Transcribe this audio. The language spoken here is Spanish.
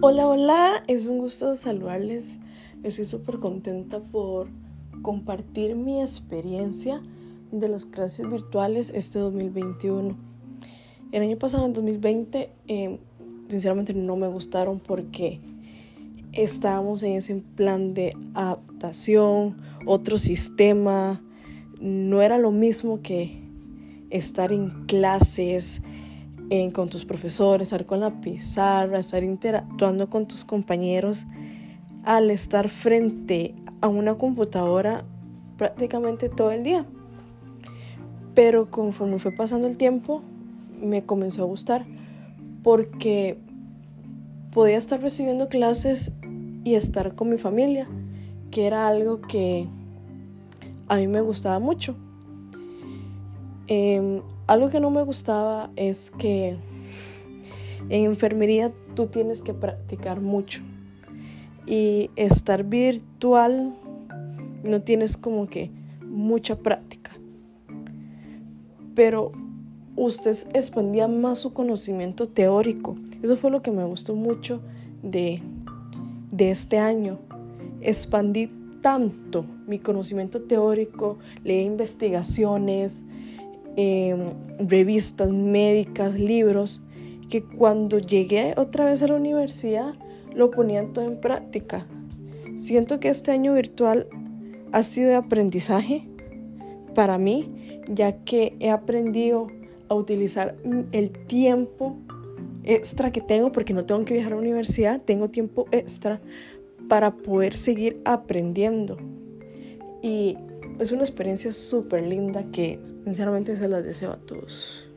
Hola, hola, es un gusto saludarles. Estoy súper contenta por compartir mi experiencia de las clases virtuales este 2021. El año pasado, en 2020, eh, sinceramente no me gustaron porque estábamos en ese plan de adaptación, otro sistema, no era lo mismo que estar en clases con tus profesores, estar con la pizarra, estar interactuando con tus compañeros, al estar frente a una computadora prácticamente todo el día. Pero conforme fue pasando el tiempo, me comenzó a gustar porque podía estar recibiendo clases y estar con mi familia, que era algo que a mí me gustaba mucho. Em, algo que no me gustaba es que en enfermería tú tienes que practicar mucho y estar virtual no tienes como que mucha práctica. Pero usted expandía más su conocimiento teórico. Eso fue lo que me gustó mucho de, de este año. Expandí tanto mi conocimiento teórico, leí investigaciones, Em, revistas médicas, libros, que cuando llegué otra vez a la universidad lo ponían todo en práctica. Siento que este año virtual ha sido de aprendizaje para mí, ya que he aprendido a utilizar el tiempo extra que tengo, porque no tengo que viajar a la universidad, tengo tiempo extra para poder seguir aprendiendo. Y es una experiencia súper linda que sinceramente se la deseo a todos.